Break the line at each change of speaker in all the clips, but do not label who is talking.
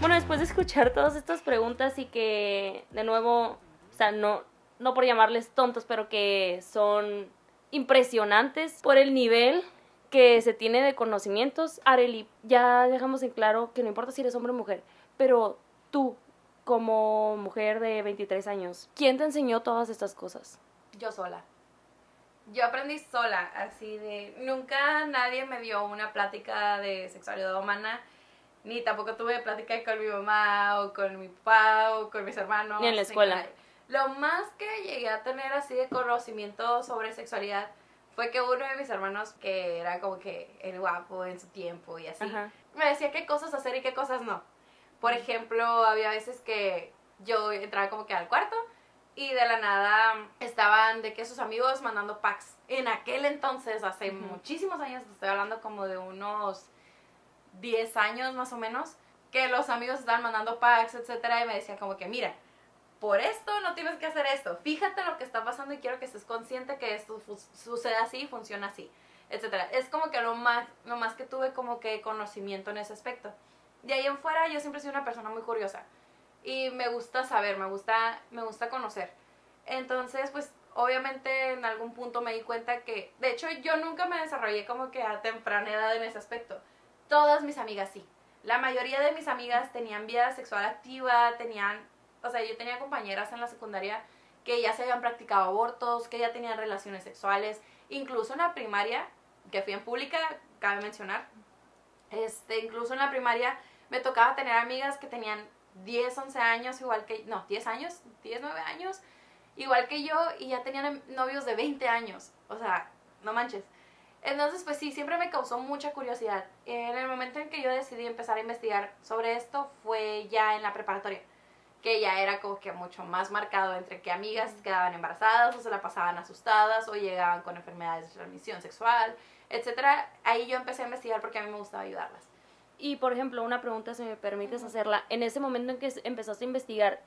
Bueno, después de escuchar todas estas preguntas y que, de nuevo, o sea, no, no por llamarles tontos, pero que son impresionantes por el nivel que se tiene de conocimientos. Areli, ya dejamos en claro que no importa si eres hombre o mujer, pero tú, como mujer de 23 años, ¿quién te enseñó todas estas cosas?
Yo sola. Yo aprendí sola, así de... Nunca nadie me dio una plática de sexualidad humana, ni tampoco tuve plática con mi mamá, o con mi papá, o con mis hermanos.
Ni en la escuela.
Lo más que llegué a tener así de conocimiento sobre sexualidad fue que uno de mis hermanos, que era como que el guapo en su tiempo y así,
Ajá.
me decía qué cosas hacer y qué cosas no. Por ejemplo, había veces que yo entraba como que al cuarto y de la nada estaban de que sus amigos mandando packs. En aquel entonces, hace
Ujú.
muchísimos años, estoy hablando como de unos 10 años más o menos, que los amigos estaban mandando packs, etcétera, y me decían como que, mira, por esto no tienes que hacer esto. Fíjate lo que está pasando y quiero que estés consciente que esto sucede así, funciona así, etcétera. Es como que lo más, lo más que tuve como que conocimiento en ese aspecto. De ahí en fuera yo siempre he sido una persona muy curiosa y me gusta saber, me gusta, me gusta conocer. Entonces, pues obviamente en algún punto me di cuenta que, de hecho yo nunca me desarrollé como que a temprana edad en ese aspecto. Todas mis amigas sí. La mayoría de mis amigas tenían vida sexual activa, tenían, o sea, yo tenía compañeras en la secundaria que ya se habían practicado abortos, que ya tenían relaciones sexuales, incluso en la primaria, que fui en pública, cabe mencionar, este, incluso en la primaria me tocaba tener amigas que tenían 10, 11 años, igual que, no, 10 años, 10, 9 años, igual que yo, y ya tenían novios de 20 años, o sea, no manches. Entonces, pues sí, siempre me causó mucha curiosidad. En el momento en que yo decidí empezar a investigar sobre esto fue ya en la preparatoria, que ya era como que mucho más marcado entre que amigas quedaban embarazadas o se la pasaban asustadas o llegaban con enfermedades de transmisión sexual, etcétera. Ahí yo empecé a investigar porque a mí me gustaba ayudarlas.
Y, por ejemplo, una pregunta, si me permites hacerla. En ese momento en que empezaste a investigar,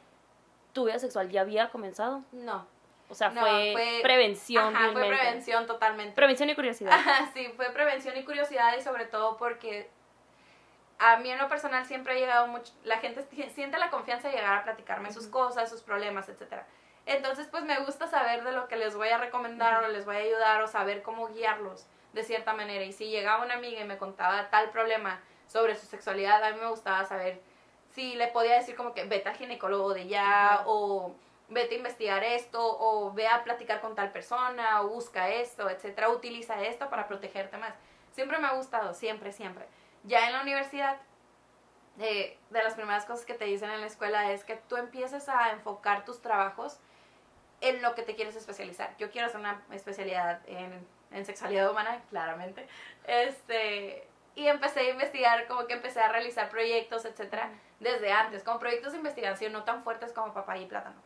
¿tu vida sexual ya había comenzado?
No,
O sea,
No,
fue,
fue-
prevención.
Ajá, fue prevención totalmente.
Prevención y curiosidad.
Ajá, sí, fue prevención y curiosidad y sobre todo porque a mí en lo personal siempre ha llegado mucho, la gente siente la confianza de llegar a platicarme sus cosas, sus problemas, etcétera. Entonces, pues me gusta saber de lo que les voy a recomendar o les voy a ayudar o saber cómo guiarlos de cierta manera. Y si llegaba una amiga y me contaba tal problema sobre su sexualidad, a mí me gustaba saber si le podía decir como que vete al ginecólogo de ya o vete a investigar esto o ve a platicar con tal persona o busca esto, etcétera, utiliza esto para protegerte más. Siempre me ha gustado, siempre, siempre. Ya en la universidad, eh, de las primeras cosas que te dicen en la escuela es que tú empieces a enfocar tus trabajos en lo que te quieres especializar. Yo quiero hacer una especialidad en, en sexualidad humana, claramente. Este, y empecé a investigar, como que empecé a realizar proyectos, etcétera, desde antes, como proyectos de investigación no tan fuertes como papaya y plátano.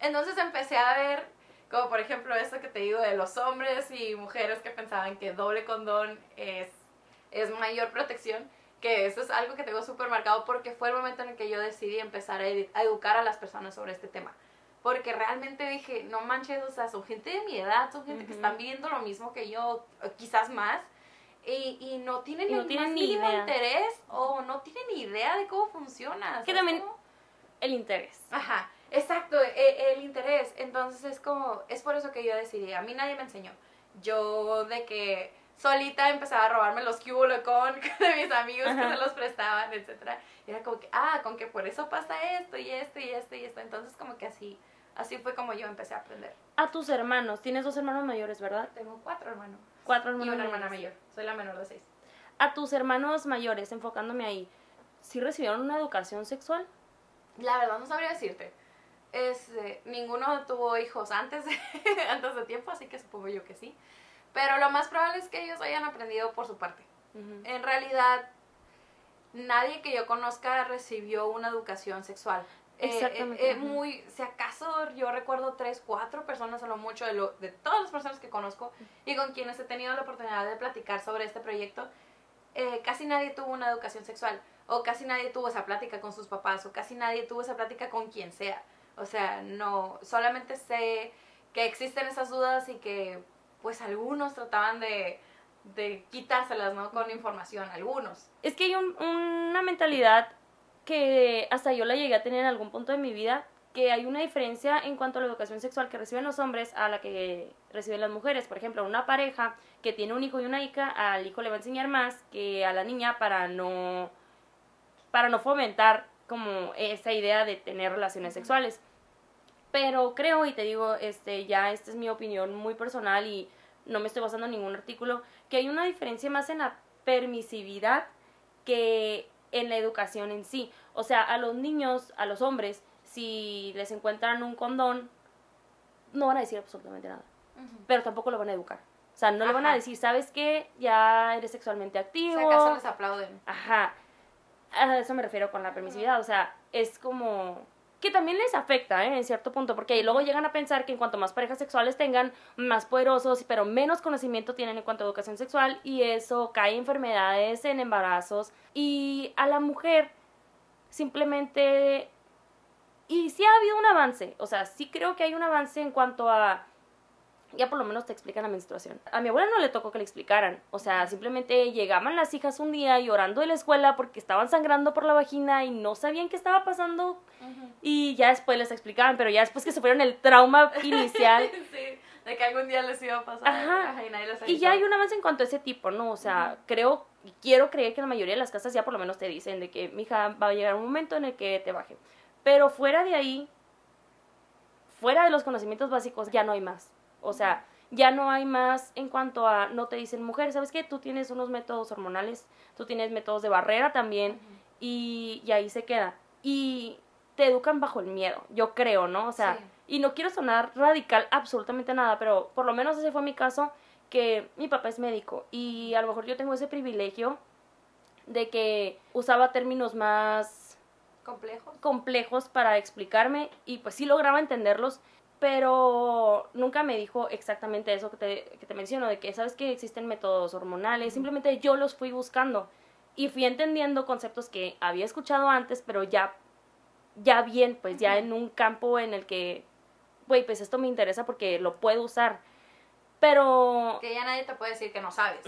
Entonces empecé a ver, como por ejemplo esto que te digo de los hombres y mujeres que pensaban que doble condón es, es mayor protección, que eso es algo que tengo súper marcado porque fue el momento en el que yo decidí empezar a, ed- a educar a las personas sobre este tema. Porque realmente dije, no manches, o sea, son gente de mi edad, son gente que están viendo lo mismo que yo, quizás más, y, y no tienen
Y no
el
tienen
más
ni
mínimo
idea.
interés o no tienen ni idea de cómo funciona.
Que
¿sabes
también-
cómo?
El interés.
Ajá, exacto, e- el, interés. Entonces es como, es por eso que yo decidí, a mí nadie me enseñó. Yo de que solita empezaba a robarme los cubos con de mis amigos que
Ajá.
se los prestaban, etcétera. Y era como que, ah, con que por eso pasa esto y esto y esto y esto. Entonces como que así, así fue como yo empecé a aprender.
A tus hermanos. Tienes dos hermanos mayores, ¿verdad?
Tengo cuatro hermanos.
Cuatro
Y
hermanos
una hermana
mayores.
mayor. Soy la menor de seis.
A tus hermanos mayores, enfocándome ahí, ¿sí recibieron una educación sexual?
La verdad no sabría decirte. Este, ninguno tuvo hijos antes de, antes de tiempo, así que supongo yo que sí. Pero lo más probable es que ellos hayan aprendido por su parte. En realidad, nadie que yo conozca recibió una educación sexual. Eh,
Exactamente,
eh, eh,
ajá.
muy, si acaso yo recuerdo tres, cuatro personas a lo mucho de, lo, de todas las personas que conozco y con quienes he tenido la oportunidad de platicar sobre este proyecto, eh, casi nadie tuvo una educación sexual o casi nadie tuvo esa plática con sus papás o casi nadie tuvo esa plática con quien sea. O sea, no, solamente sé que existen esas dudas y que pues algunos trataban de de quitárselas, ¿no? Con información, algunos.
Es que hay un- una mentalidad que hasta yo la llegué a tener en algún punto de mi vida, que hay una diferencia en cuanto a la educación sexual que reciben los hombres a la que reciben las mujeres. Por ejemplo, una pareja que tiene un hijo y una hija, al hijo le va a enseñar más que a la niña para no para no fomentar como esa idea de tener relaciones sexuales. Pero creo, y te digo, este, ya esta es mi opinión muy personal y no me estoy basando en ningún artículo, que hay una diferencia más en la permisividad que en la educación en sí. O sea, a los niños, a los hombres, si les encuentran un condón, no van a decir absolutamente nada, pero tampoco lo van a educar. O sea, no le van a decir, ¿sabes qué? Ya eres sexualmente
Si
activo.
acaso les aplauden.
Ajá. A eso me refiero con la permisividad. O sea, es como que también les afecta, ¿eh? En cierto punto, porque luego llegan a pensar que en cuanto más parejas sexuales tengan, más poderosos, pero menos conocimiento tienen en cuanto a educación sexual, y eso cae en enfermedades, en embarazos, y a la mujer simplemente... Y sí ha habido un avance, o sea, sí creo que hay un avance en cuanto a ya por lo menos te explican la menstruación. A mi abuela no le tocó que le explicaran. O sea, simplemente llegaban las hijas un día llorando de la escuela porque estaban sangrando por la vagina y no sabían qué estaba pasando. Y ya después les explicaban, pero ya después que sufrieron el trauma inicial.
sí, de que algún día les iba a pasar.
Ajá.
y nadie les
y ya hay un avance en cuanto a ese tipo, ¿no? O sea, creo y quiero creer que la mayoría de las casas ya por lo menos te dicen de que, mija, va a llegar un momento en el que te baje. Pero fuera de ahí, fuera de los conocimientos básicos, ya no hay más. O sea, ya no hay más en cuanto a, no te dicen, mujer, ¿sabes qué? Tú tienes unos métodos hormonales, tú tienes métodos de barrera también, y, y ahí se queda. Y te educan bajo el miedo, yo creo, ¿no? O sea,
Sí.
y no quiero sonar radical absolutamente nada, pero por lo menos ese fue mi caso, que mi papá es médico y a lo mejor yo tengo ese privilegio de que usaba términos más
complejos.
complejos para explicarme y pues sí lograba entenderlos, pero nunca me dijo exactamente eso que te, que te menciono, de que sabes que existen métodos hormonales, simplemente yo los fui buscando. Y fui entendiendo conceptos que había escuchado antes, pero ya, ya bien, pues ya en un campo en el que, güey, pues esto me interesa porque lo puedo usar. Pero
Que ya nadie te puede decir que no sabes.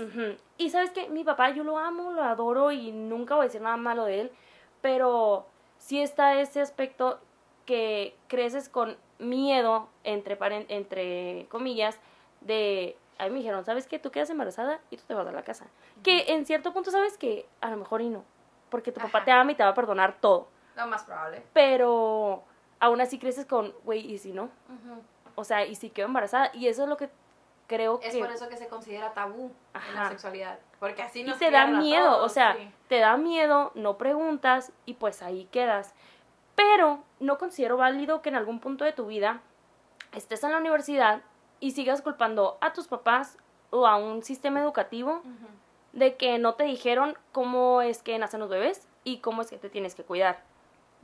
Y sabes que mi papá yo lo amo, lo adoro y nunca voy a decir nada malo de él, pero sí está ese aspecto que creces con miedo, entre, entre comillas, de, a mí me dijeron, ¿sabes qué? Tú quedas embarazada y tú te vas a la casa. Que en cierto punto sabes que a lo mejor y no, porque tu papá te ama y te va a perdonar todo,
Lo más probable.
pero aún así creces con, güey, ¿y si no? O sea, ¿y si quedo embarazada? Y eso es lo que creo
Es
que...
por eso que se considera tabú en la sexualidad. Porque así
y
nos
te da miedo, o sea,
sí.
te da miedo, no preguntas y pues ahí quedas. Pero no considero válido que en algún punto de tu vida estés en la universidad y sigas culpando a tus papás o a un sistema educativo de que no te dijeron cómo es que nacen los bebés y cómo es que te tienes que cuidar.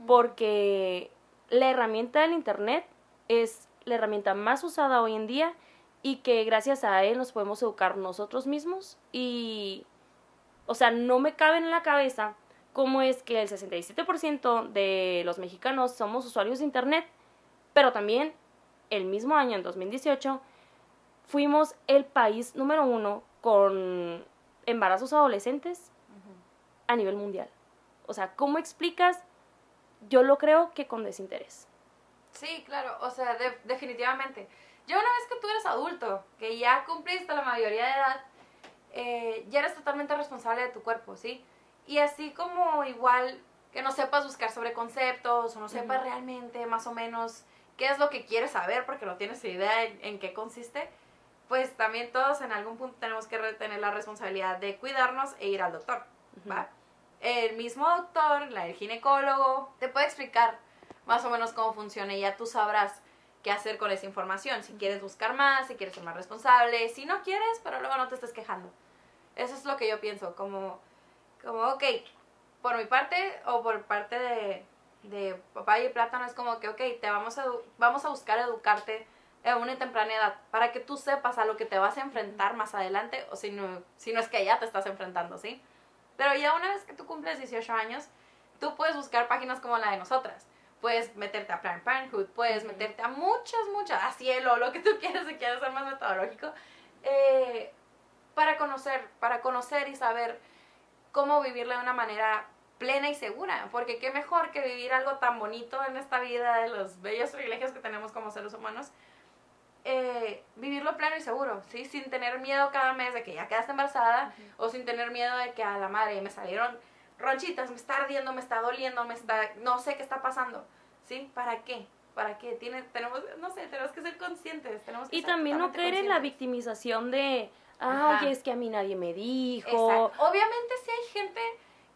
Porque la herramienta del Internet es la herramienta más usada hoy en día y que gracias a él nos podemos educar nosotros mismos y, o sea, no me cabe en la cabeza cómo es que el 67% de los mexicanos somos usuarios de Internet, pero también el mismo año, en 2018, fuimos el país número uno con embarazos adolescentes a nivel mundial. O sea, ¿cómo explicas? Yo lo creo que con desinterés.
Sí, claro, o sea, de- definitivamente. Ya una vez que tú eres adulto, que ya cumpliste la mayoría de edad, eh, ya eres totalmente responsable de tu cuerpo, ¿sí? Y así como igual que no sepas buscar sobre conceptos o no sepas realmente más o menos qué es lo que quieres saber porque no tienes idea en, en qué consiste, pues también todos en algún punto tenemos que tener la responsabilidad de cuidarnos e ir al doctor, ¿va? El mismo doctor, el ginecólogo, te puede explicar más o menos cómo funciona y ya tú sabrás qué hacer con esa información. Si quieres buscar más, si quieres ser más responsable, si no quieres, pero luego no te estés quejando. Eso es lo que yo pienso, como, como ok, por mi parte o por parte de, de papá y plátano es como que, ok, te vamos a, vamos a buscar educarte a una temprana edad para que tú sepas a lo que te vas a enfrentar más adelante o si no, si no es que ya te estás enfrentando, ¿sí? Pero ya una vez que tú cumples 18 años, tú puedes buscar páginas como la de nosotras. Puedes meterte a Planned Parenthood, puedes meterte a muchas, muchas, a Cielo, lo que tú quieras, si quieres ser más metodológico. Eh, para conocer, para conocer y saber cómo vivirla de una manera plena y segura, porque qué mejor que vivir algo tan bonito en esta vida de los bellos privilegios que tenemos como seres humanos, eh, vivirlo pleno y seguro, ¿sí? Sin tener miedo cada mes de que ya quedaste embarazada o sin tener miedo de que a la madre me salieron ronchitas, me está ardiendo, me está doliendo, me está, no sé qué está pasando, ¿sí? ¿Para qué? ¿Para qué? Tiene, tenemos, no sé, tenemos que ser conscientes. Tenemos que
y
ser
también no caer en la victimización de,
Ajá.
ay, es que a mí nadie me dijo.
Exacto. Obviamente sí hay gente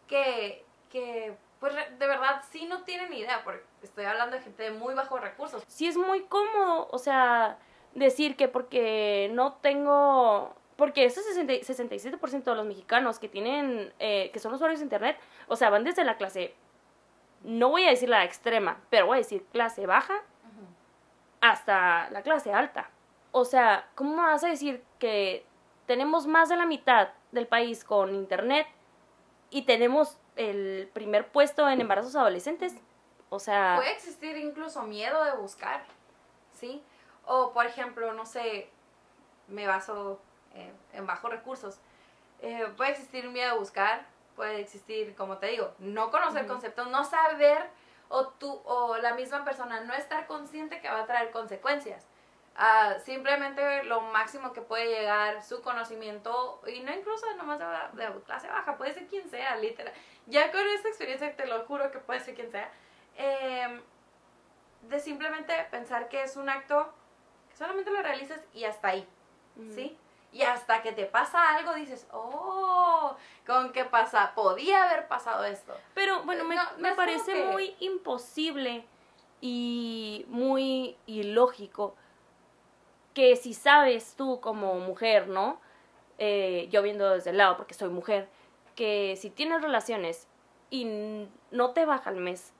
que, que pues de verdad sí no tiene ni idea, porque estoy hablando de gente de muy bajos recursos.
sí es muy cómodo, o sea, decir que porque no tengo, porque ese 60 67% de los mexicanos que tienen, eh, que son usuarios de internet, o sea, van desde la clase, no voy a decir la extrema, pero voy a decir clase baja hasta la clase alta. O sea, ¿cómo vas a decir que tenemos más de la mitad del país con internet y tenemos el primer puesto en embarazos adolescentes? O sea,
Puede existir incluso miedo de buscar, ¿sí? O, por ejemplo, no sé, me baso eh, en bajos recursos. Eh, puede existir miedo de buscar, puede existir, como te digo, no conocer conceptos, no saber, o tú, o la misma persona no estar consciente que va a traer consecuencias. Ah, simplemente lo máximo que puede llegar su conocimiento, y no incluso nomás de, de clase baja, puede ser quien sea, literal. Ya con esta experiencia te lo juro que puede ser quien sea. eh, de simplemente pensar que es un acto que solamente lo realizas y hasta ahí. ¿sí? Y hasta que te pasa algo dices, oh, con qué pasa, podía haber pasado esto.
Pero bueno, me,
No,
me parece
que-
muy imposible y muy ilógico que si sabes tú como mujer, ¿no? Eh, yo viendo desde el lado porque soy mujer, que si tienes relaciones y no te baja el mes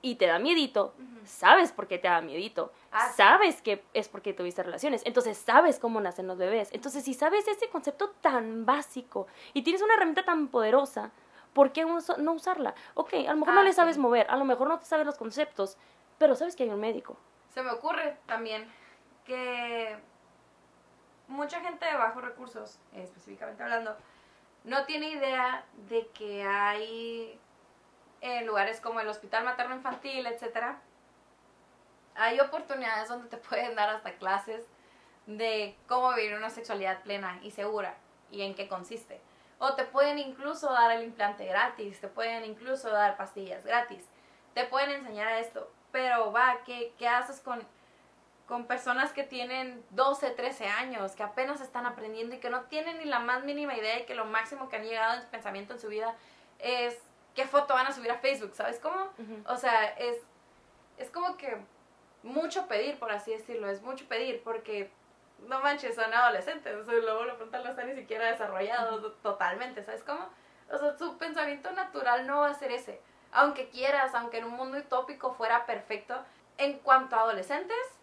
y te da miedito, sabes por qué te da miedito,
Ah, sí.
sabes que es porque tuviste relaciones, entonces sabes cómo nacen los bebés. Entonces, si sabes ese concepto tan básico y tienes una herramienta tan poderosa, ¿por qué no usarla? Ok, a lo mejor no
Ah,
le sabes
sí.
mover, a lo mejor no te sabes los conceptos, pero sabes que hay un médico.
Se me ocurre también que mucha gente de bajos recursos, específicamente hablando, no tiene idea de que hay en lugares como el Hospital Materno Infantil, etcétera, hay oportunidades donde te pueden dar hasta clases de cómo vivir una sexualidad plena y segura y en qué consiste. O te pueden incluso dar el implante gratis, te pueden incluso dar pastillas gratis, te pueden enseñar esto. Pero va, ¿qué, qué haces con, con personas que tienen 12, 13 años, que apenas están aprendiendo y que no tienen ni la más mínima idea y que lo máximo que han llegado en su pensamiento en su vida es qué foto van a subir a Facebook, ¿sabes cómo? O sea, es, es como que mucho pedir, por así decirlo, es mucho pedir porque no manches, son adolescentes, o sea, luego lo frontal no está ni siquiera desarrollado totalmente, ¿sabes cómo? O sea, su pensamiento natural no va a ser ese. Aunque quieras, aunque en un mundo utópico fuera perfecto, en cuanto a adolescentes,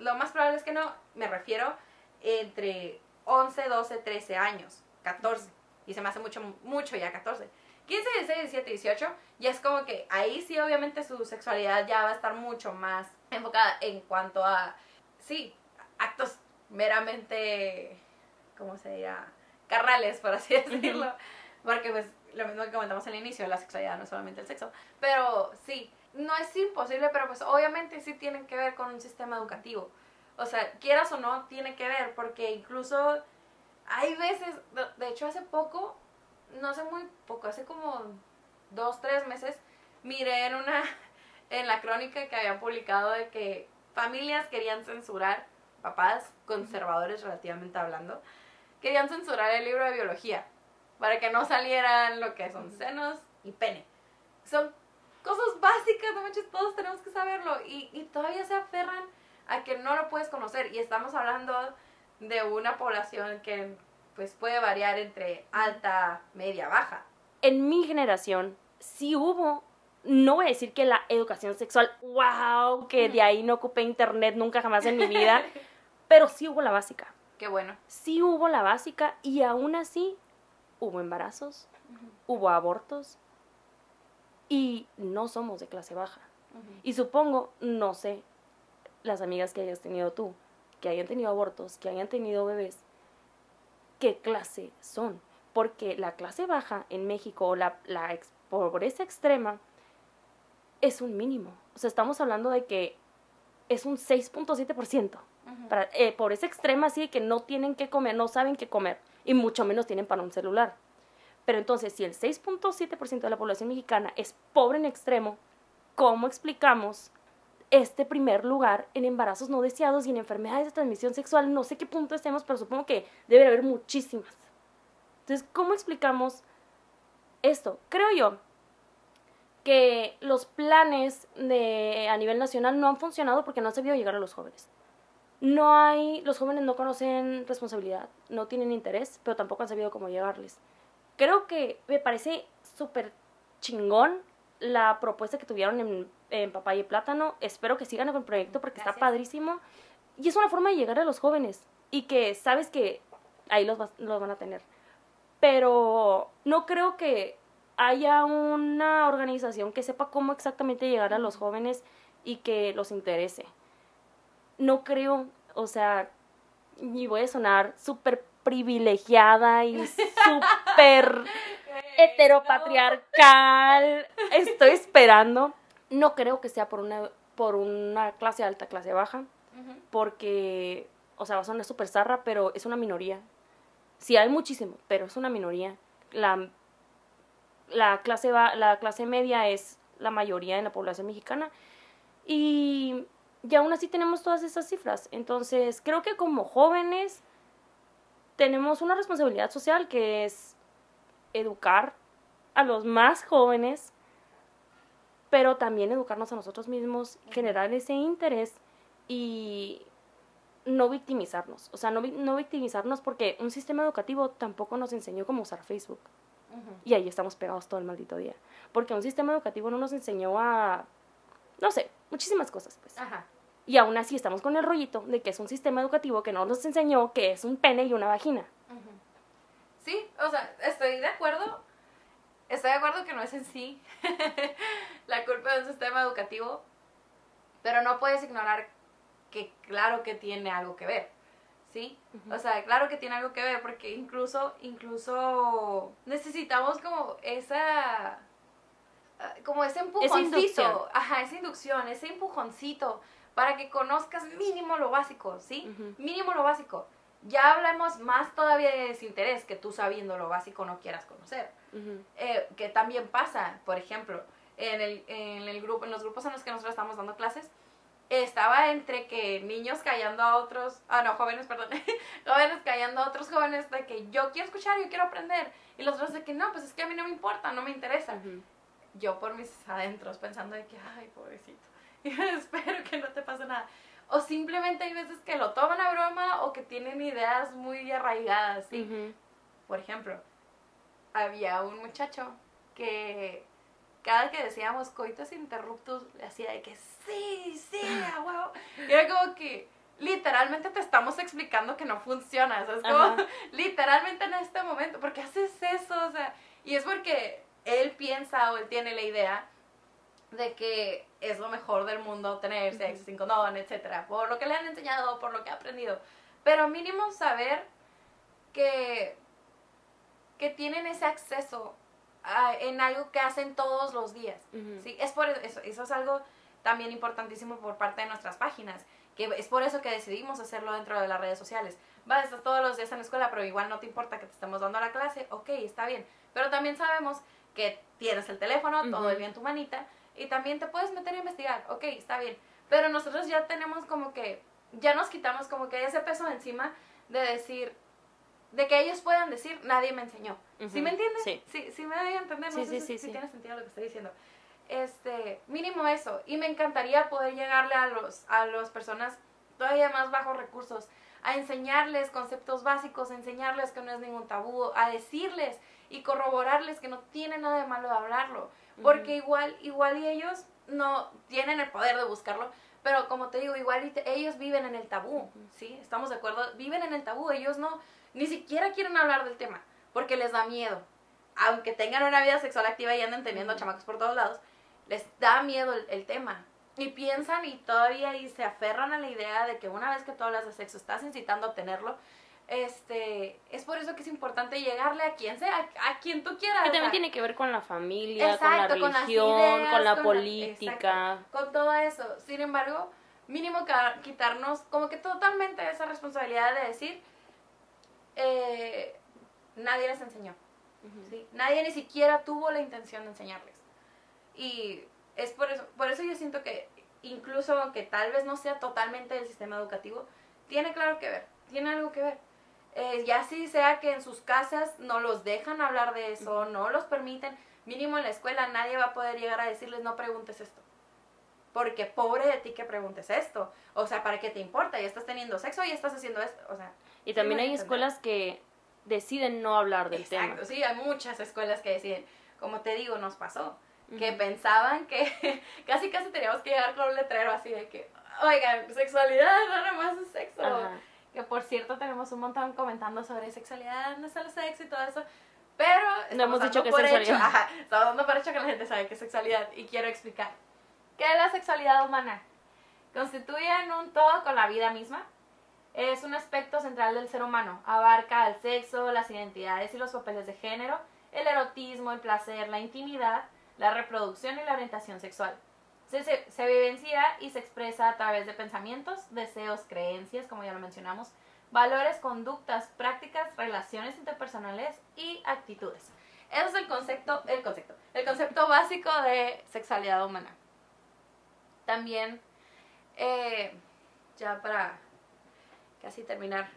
lo más probable es que no, me refiero entre 11, 12, 13 años, 14, y se me hace mucho, mucho ya 14. 15, 16, 17, 18, ya es como que ahí sí obviamente su sexualidad ya va a estar mucho más enfocada en cuanto a, sí, actos meramente, ¿cómo se dirá? Carnales, por así decirlo. Porque pues lo mismo que comentamos al inicio, la sexualidad no es solamente el sexo. Pero sí, no es imposible, pero pues obviamente sí tienen que ver con un sistema educativo. O sea, quieras o no, tiene que ver, porque incluso hay veces, de- hecho hace poco, no hace muy poco, hace como dos, tres meses, miré en una, en la crónica que habían publicado de que familias querían censurar, papás conservadores relativamente hablando, querían censurar el libro de biología para que no salieran lo que son senos y pene. Son cosas básicas, no manches, todos tenemos que saberlo y, y todavía se aferran a que no lo puedes conocer y estamos hablando de una población que pues puede variar entre alta, media, baja.
En mi generación sí hubo, no voy a decir que la educación sexual, wow, que de ahí no ocupé internet nunca jamás en mi vida, pero sí hubo la básica.
Qué bueno.
Sí hubo la básica y aún así hubo embarazos, hubo abortos y no somos de clase baja. Y supongo, no sé, las amigas que hayas tenido tú, que hayan tenido abortos, que hayan tenido bebés, qué clase son. Porque la clase baja en México o la, la ex- pobreza extrema es un mínimo. O sea, estamos hablando de que es un 6.7%. Para, eh, pobreza extrema, así que no tienen que comer, no saben qué comer. Y mucho menos tienen para un celular. Pero entonces, si el 6.7% de la población mexicana es pobre en extremo, ¿cómo explicamos este primer lugar en embarazos no deseados y en enfermedades de transmisión sexual? No sé qué punto estemos, pero supongo que debe haber muchísimas. Entonces, ¿cómo explicamos esto? Creo yo que los planes de, a nivel nacional no han funcionado porque no han sabido llegar a los jóvenes. No hay, los jóvenes no conocen responsabilidad, no tienen interés, pero tampoco han sabido cómo llegarles. Creo que me parece súper chingón la propuesta que tuvieron en, en Papaya y Plátano. Espero que sigan con el proyecto porque está padrísimo. Y es una forma de llegar a los jóvenes y que sabes que ahí los, vas- los van a tener. Pero no creo que haya una organización que sepa cómo exactamente llegar a los jóvenes y que los interese. No creo, o sea, y voy a sonar súper privilegiada y súper heteropatriarcal. Estoy esperando. No creo que sea por una, por una clase alta, clase baja, porque, o sea, va a sonar súper zarra, pero es una minoría. Sí, hay muchísimo, pero es una minoría. La, la, clase va, la clase media es la mayoría de la población mexicana. Y, y aún así tenemos todas esas cifras. Entonces, creo que como jóvenes tenemos una responsabilidad social que es educar a los más jóvenes, pero también educarnos a nosotros mismos, generar ese interés y no victimizarnos. O sea, no, no victimizarnos porque un sistema educativo tampoco nos enseñó cómo usar Facebook. Y ahí estamos pegados todo el maldito día. Porque un sistema educativo no nos enseñó a, no sé, muchísimas cosas, pues.
Ajá.
Y aún así estamos con el rollito de que es un sistema educativo que no nos enseñó que es un pene y una vagina.
Sí, o sea, estoy de acuerdo. Estoy de acuerdo que no es en sí la culpa de un sistema educativo, pero no puedes ignorar que claro que tiene algo que ver, ¿sí? O sea, claro que tiene algo que ver porque incluso, incluso necesitamos como esa, ah, como ese
inducción.
empujoncito, ajá, esa inducción, ese empujoncito para que conozcas mínimo lo básico, ¿sí? Mínimo lo básico. Ya hablemos más todavía de desinterés que tú sabiendo lo básico no quieras conocer. Eh, que también pasa, por ejemplo, en el, en el grupo, en los grupos en los que nosotros estamos dando clases, estaba entre que niños callando a otros, ah no, jóvenes, perdón, jóvenes callando a otros jóvenes de que yo quiero escuchar, yo quiero aprender, y los otros de que no, pues es que a mí no me importa, no me interesa. Yo por mis adentros pensando de que, ay, pobrecito, espero que no te pase nada. O simplemente hay veces que lo toman a broma o que tienen ideas muy arraigadas, ¿sí?
Ujú.
Por ejemplo, había un muchacho que cada que decíamos coitos interruptus le hacía de que sí, sí, huevo. Y era como que literalmente te estamos explicando que no funciona, ¿sabes? Como
Ajá.
literalmente en este momento, ¿por qué haces eso? O sea, y es porque él piensa o él tiene la idea de que es lo mejor del mundo tener sexo sin condón, etcétera, por lo que le han enseñado, por lo que ha aprendido. Pero mínimo saber que, que tienen ese acceso a- en algo que hacen todos los días. Sí, es por eso, eso es algo también importantísimo por parte de nuestras páginas, que es por eso que decidimos hacerlo dentro de las redes sociales. Vas, estás todos los días en la escuela, pero igual no te importa que te estemos dando la clase, ok, está bien. Pero también sabemos que tienes el teléfono, todo el día en tu manita, y también te puedes meter a investigar, ok, está bien. Pero nosotros ya tenemos como que, ya nos quitamos como que ese peso de encima de decir, de que ellos puedan decir, nadie me enseñó. ¿Sí
Ujú.
me entiendes?
Sí.
Sí, sí me doy a entender, no
Sí,
sé
sí,
si,
sí,
si
sí.
tiene sentido lo que estoy diciendo. Este, mínimo eso. Y me encantaría poder llegarle a los, a las personas todavía más bajos recursos, a enseñarles conceptos básicos, a enseñarles que no es ningún tabú, a decirles y corroborarles que no tiene nada de malo de hablarlo. Porque igual, igual y ellos no tienen el poder de buscarlo, pero como te digo, igual y te- ellos viven en el tabú, ¿sí? Estamos de acuerdo, viven en el tabú, ellos no, ni siquiera quieren hablar del tema, porque les da miedo. Aunque tengan una vida sexual activa y anden teniendo chamacos por todos lados, les da miedo el, el tema. Y piensan y todavía y se aferran a la idea de que una vez que tú hablas de sexo estás incitando a tenerlo, Este, es por eso que es importante llegarle a quien sea, a, quien tú quieras.
Que
o
también
sea,
tiene que ver con la familia, con la
Exacto, con las
religión, con,
ideas,
la
con
política.
exacto, con todo eso. Sin embargo, mínimo quitarnos como que totalmente esa responsabilidad de decir, eh, nadie les enseñó. Nadie ni siquiera tuvo la intención de enseñarles. Y es por eso, por eso yo siento que incluso aunque tal vez no sea totalmente el sistema educativo, tiene claro que ver, tiene algo que ver. Eh, ya si sea que en sus casas no los dejan hablar de eso, no los permiten, mínimo en la escuela nadie va a poder llegar a decirles no preguntes esto. Porque pobre de ti que preguntes esto. O sea, ¿para qué te importa? Ya estás teniendo sexo y estás haciendo esto. O sea,
Y también hay escuelas que deciden no hablar del
Exacto,
tema.
sí, hay muchas escuelas que deciden, como te digo, nos pasó, que pensaban que casi casi teníamos que llegar con un letrero así de que, oigan, sexualidad no nada más es sexo.
Ajá.
Que por cierto tenemos un montón comentando sobre sexualidad, no el sexo y todo eso. Pero estamos
hemos dicho
dando
que
hecho,
sexualidad.
ajá, estamos dando por hecho que la gente sabe que es sexualidad y quiero explicar. ¿Qué es la sexualidad humana? Constituyen un todo con la vida misma. Es un aspecto central del ser humano. Abarca el sexo, las identidades y los papeles de género, el erotismo, el placer, la intimidad, la reproducción y la orientación sexual. Se, vivencia y se expresa a través de pensamientos, deseos, creencias, como ya lo mencionamos, valores, conductas, prácticas, relaciones interpersonales y actitudes. Ese es el concepto, el concepto, el concepto básico de sexualidad humana. También, eh, ya para casi terminar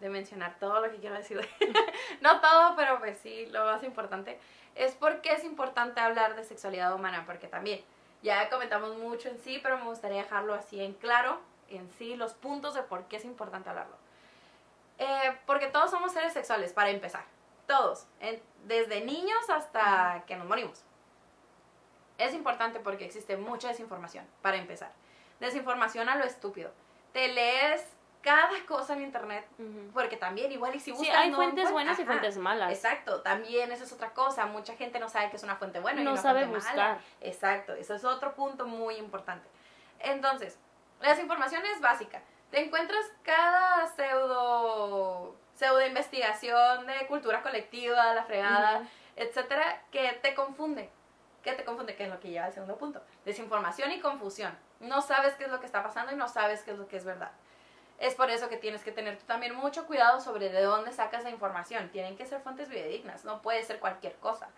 de mencionar todo lo que quiero decir, no todo, pero pues sí, lo más importante, es porque es importante hablar de sexualidad humana, porque también ya comentamos mucho en sí, pero me gustaría dejarlo así en claro, en sí, los puntos de por qué es importante hablarlo. Eh, porque todos somos seres sexuales, para empezar. Todos. En- desde niños hasta que nos morimos. Es importante porque existe mucha desinformación, para empezar. Desinformación a lo estúpido. Te lees cada cosa en internet, porque también igual y si
Sí,
buscas...
hay
no
fuentes
encuentras-
buenas y
Ajá.
fuentes malas.
Exacto, también esa es otra cosa. Mucha gente no sabe que es una fuente buena y
No
una
sabe
fuente
buscar.
mala. Exacto, eso es otro punto muy importante. Entonces, la desinformación es básica. Te encuentras cada pseudo pseudo investigación de cultura colectiva, la fregada, etcétera, que te confunde. Que te confunde, que es lo que lleva al segundo punto. Desinformación y confusión. No sabes qué es lo que está pasando y no sabes qué es lo que es verdad. Es por eso que tienes que tener tú también mucho cuidado sobre de dónde sacas la información. Tienen que ser fuentes fidedignas, no puede ser cualquier cosa.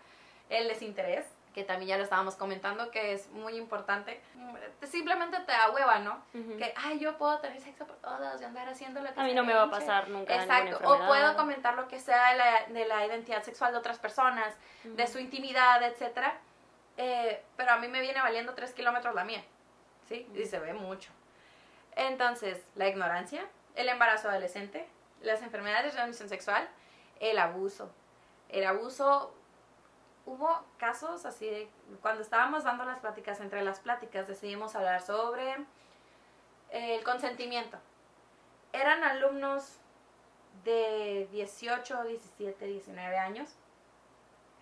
El desinterés, que también ya lo estábamos comentando, que es muy importante, mm, simplemente te da hueva, ¿no?
Ujú.
Que, ay, yo puedo tener sexo por todas y andar haciendo lo que
A mí no me va a
hinche".
pasar nunca
Exacto, o puedo comentar lo que sea de la, de la identidad sexual de otras personas, de su intimidad, etcétera, eh, pero a mí me viene valiendo tres kilómetros la mía, ¿sí? Y se ve mucho. Entonces, la ignorancia, el embarazo adolescente, las enfermedades de transmisión sexual, el abuso. El abuso, hubo casos así de, cuando estábamos dando las pláticas, entre las pláticas decidimos hablar sobre el consentimiento. Eran alumnos de 18, 17, 19 años.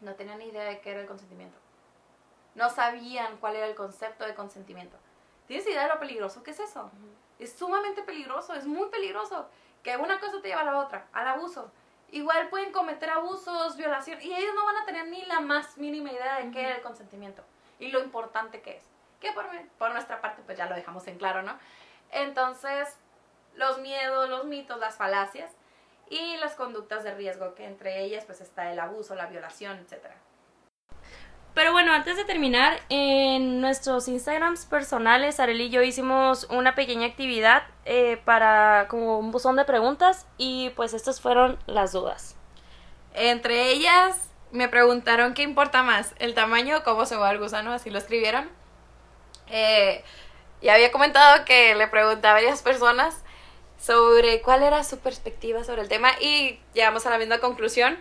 No tenían ni idea de qué era el consentimiento. No sabían cuál era el concepto de consentimiento. ¿Tienes idea de lo peligroso que es eso? Es sumamente peligroso, es muy peligroso. Que una cosa te lleva a la otra, al abuso. Igual pueden cometer abusos, violación, y ellos no van a tener ni la más mínima idea de qué es el consentimiento y lo importante que es. Que por, por nuestra parte, pues ya lo dejamos en claro, ¿no? Entonces, los miedos, los mitos, las falacias y las conductas de riesgo, que entre ellas pues está el abuso, la violación, etcétera.
Pero bueno, antes de terminar, en nuestros Instagrams personales, Arely y yo hicimos una pequeña actividad eh, para como un buzón de preguntas y pues estas fueron las dudas.
Entre ellas me preguntaron qué importa más, el tamaño o cómo se mueve el gusano, así lo escribieron. Eh, y había comentado que le pregunté a varias personas sobre cuál era su perspectiva sobre el tema y llegamos a la misma conclusión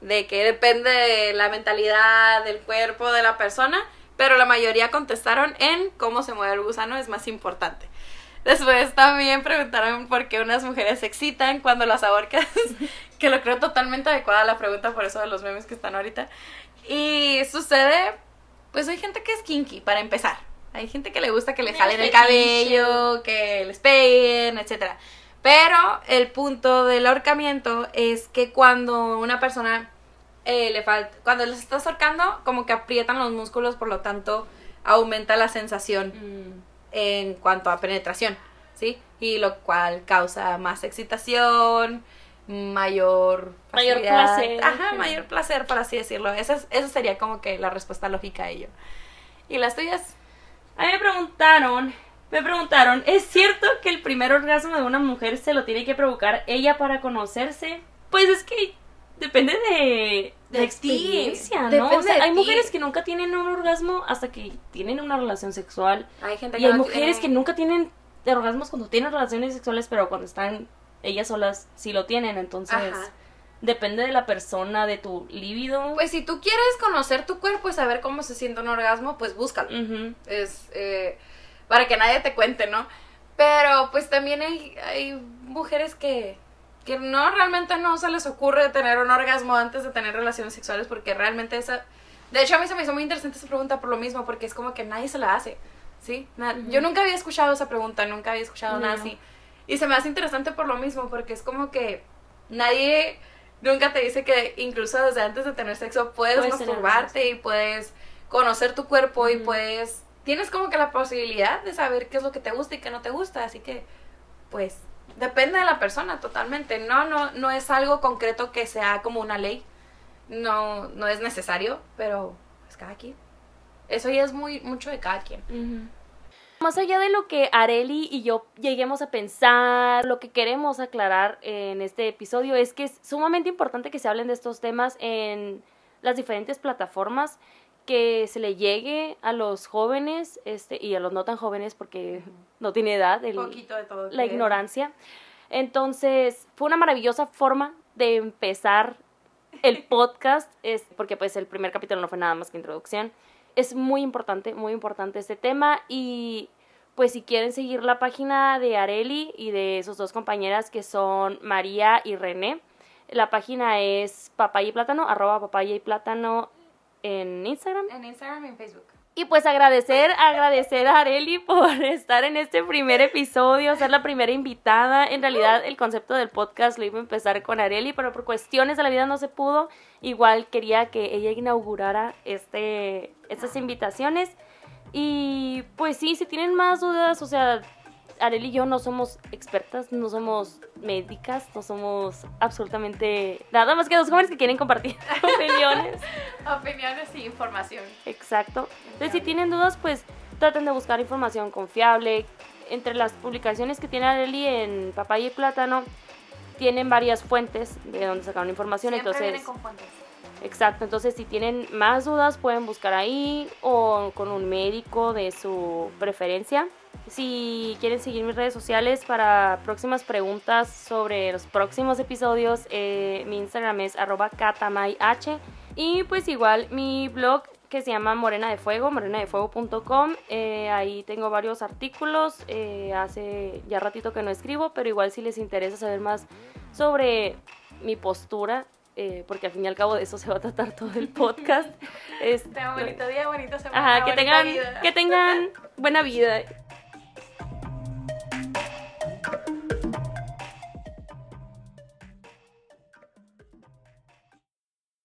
de que depende de la mentalidad, del cuerpo de la persona, pero la mayoría contestaron en cómo se mueve el gusano es más importante. Después también preguntaron por qué unas mujeres se excitan cuando las ahorcas, que lo creo totalmente adecuada la pregunta por eso de los memes que están ahorita. Y sucede, pues hay gente que es kinky, para empezar. Hay gente que le gusta que le jalen el cabello, que les peguen, etcétera. Pero el punto del ahorcamiento es que cuando una persona eh, le falta, cuando les estás ahorcando, como que aprietan los músculos, por lo tanto aumenta la sensación
Mm.
en cuanto a penetración, ¿sí? Y lo cual causa más excitación, mayor
Mayor placer.
Ajá, mayor placer, por así decirlo. Esa, es- esa sería como que la respuesta lógica a ello. ¿Y las tuyas?
A mí me preguntaron, me preguntaron, ¿es cierto que el primer orgasmo de una mujer se lo tiene que provocar ella para conocerse? Pues es que depende de, de
De
experiencia. ¿no? O sea, hay mujeres que nunca tienen un orgasmo hasta que tienen una relación sexual.
Hay gente
Y hay mujeres que nunca tienen orgasmos cuando tienen relaciones sexuales, pero cuando están ellas solas sí lo tienen. Entonces,
Ajá.
depende de la persona, de tu líbido.
Pues si tú quieres conocer tu cuerpo y saber cómo se siente un orgasmo, pues búscalo. Es eh, para que nadie te cuente, ¿no? Pero pues también hay, hay mujeres que, que no realmente no se les ocurre tener un orgasmo antes de tener relaciones sexuales porque realmente esa... De hecho a mí se me hizo muy interesante esa pregunta por lo mismo porque es como que nadie se la hace, ¿sí?
Ujú.
Yo nunca había escuchado esa pregunta, nunca había escuchado nada así. Y se me hace interesante por lo mismo porque es como que nadie nunca te dice que incluso desde antes de tener sexo puedes, masturbarte y puedes conocer tu cuerpo y puedes tienes como que la posibilidad de saber qué es lo que te gusta y qué no te gusta, así que pues depende de la persona totalmente. No no no es algo concreto que sea como una ley. No no es necesario, pero pues cada quien. Eso ya es muy mucho de cada quien.
Más allá de lo que Areli y yo lleguemos a pensar, lo que queremos aclarar en este episodio es que es sumamente importante que se hablen de estos temas en las diferentes plataformas, que se le llegue a los jóvenes este, y a los no tan jóvenes porque no tiene edad, el-
de todo.
la ignorancia. Entonces, fue una maravillosa forma de empezar el podcast, es porque pues el primer capítulo no fue nada más que introducción. Es muy importante, muy importante este tema y pues si quieren seguir la página de Areli y de sus dos compañeras que son María y René, la página es papaya y plátano, arroba papaya y plátano en Instagram.
En Instagram y en Facebook.
Y pues agradecer, agradecer a Areli por estar en este primer episodio, ser la primera invitada. En realidad el concepto del podcast lo iba a empezar con Areli, pero por cuestiones de la vida no se pudo. Igual quería que ella inaugurara este, estas invitaciones. Y pues sí, si tienen más dudas, o sea, Areli y yo no somos expertas, no somos médicas, no somos absolutamente nada más que dos jóvenes que quieren compartir opiniones.
Opiniones y información.
Exacto. Entonces, si tienen dudas, pues traten de buscar información confiable. Entre las publicaciones que tiene Areli en Papaya y Plátano, tienen varias fuentes de donde sacaron información.
Siempre
entonces,
vienen con fuentes.
exacto. Entonces, si tienen más dudas, pueden buscar ahí o con un médico de su preferencia. Si quieren seguir mis redes sociales para próximas preguntas sobre los próximos episodios, eh, mi Instagram es arroba katamayh. Y pues igual mi blog que se llama Morena de Fuego, morenadefuego.com. Eh, ahí tengo varios artículos. eh, hace ya ratito que no escribo, pero igual si les interesa saber más sobre mi postura, eh, porque al fin y al cabo de eso se va a tratar todo el podcast. este,
bonito día, bonita semana.
Ajá, que
bonita
tengan,
vida.
que tengan buena vida.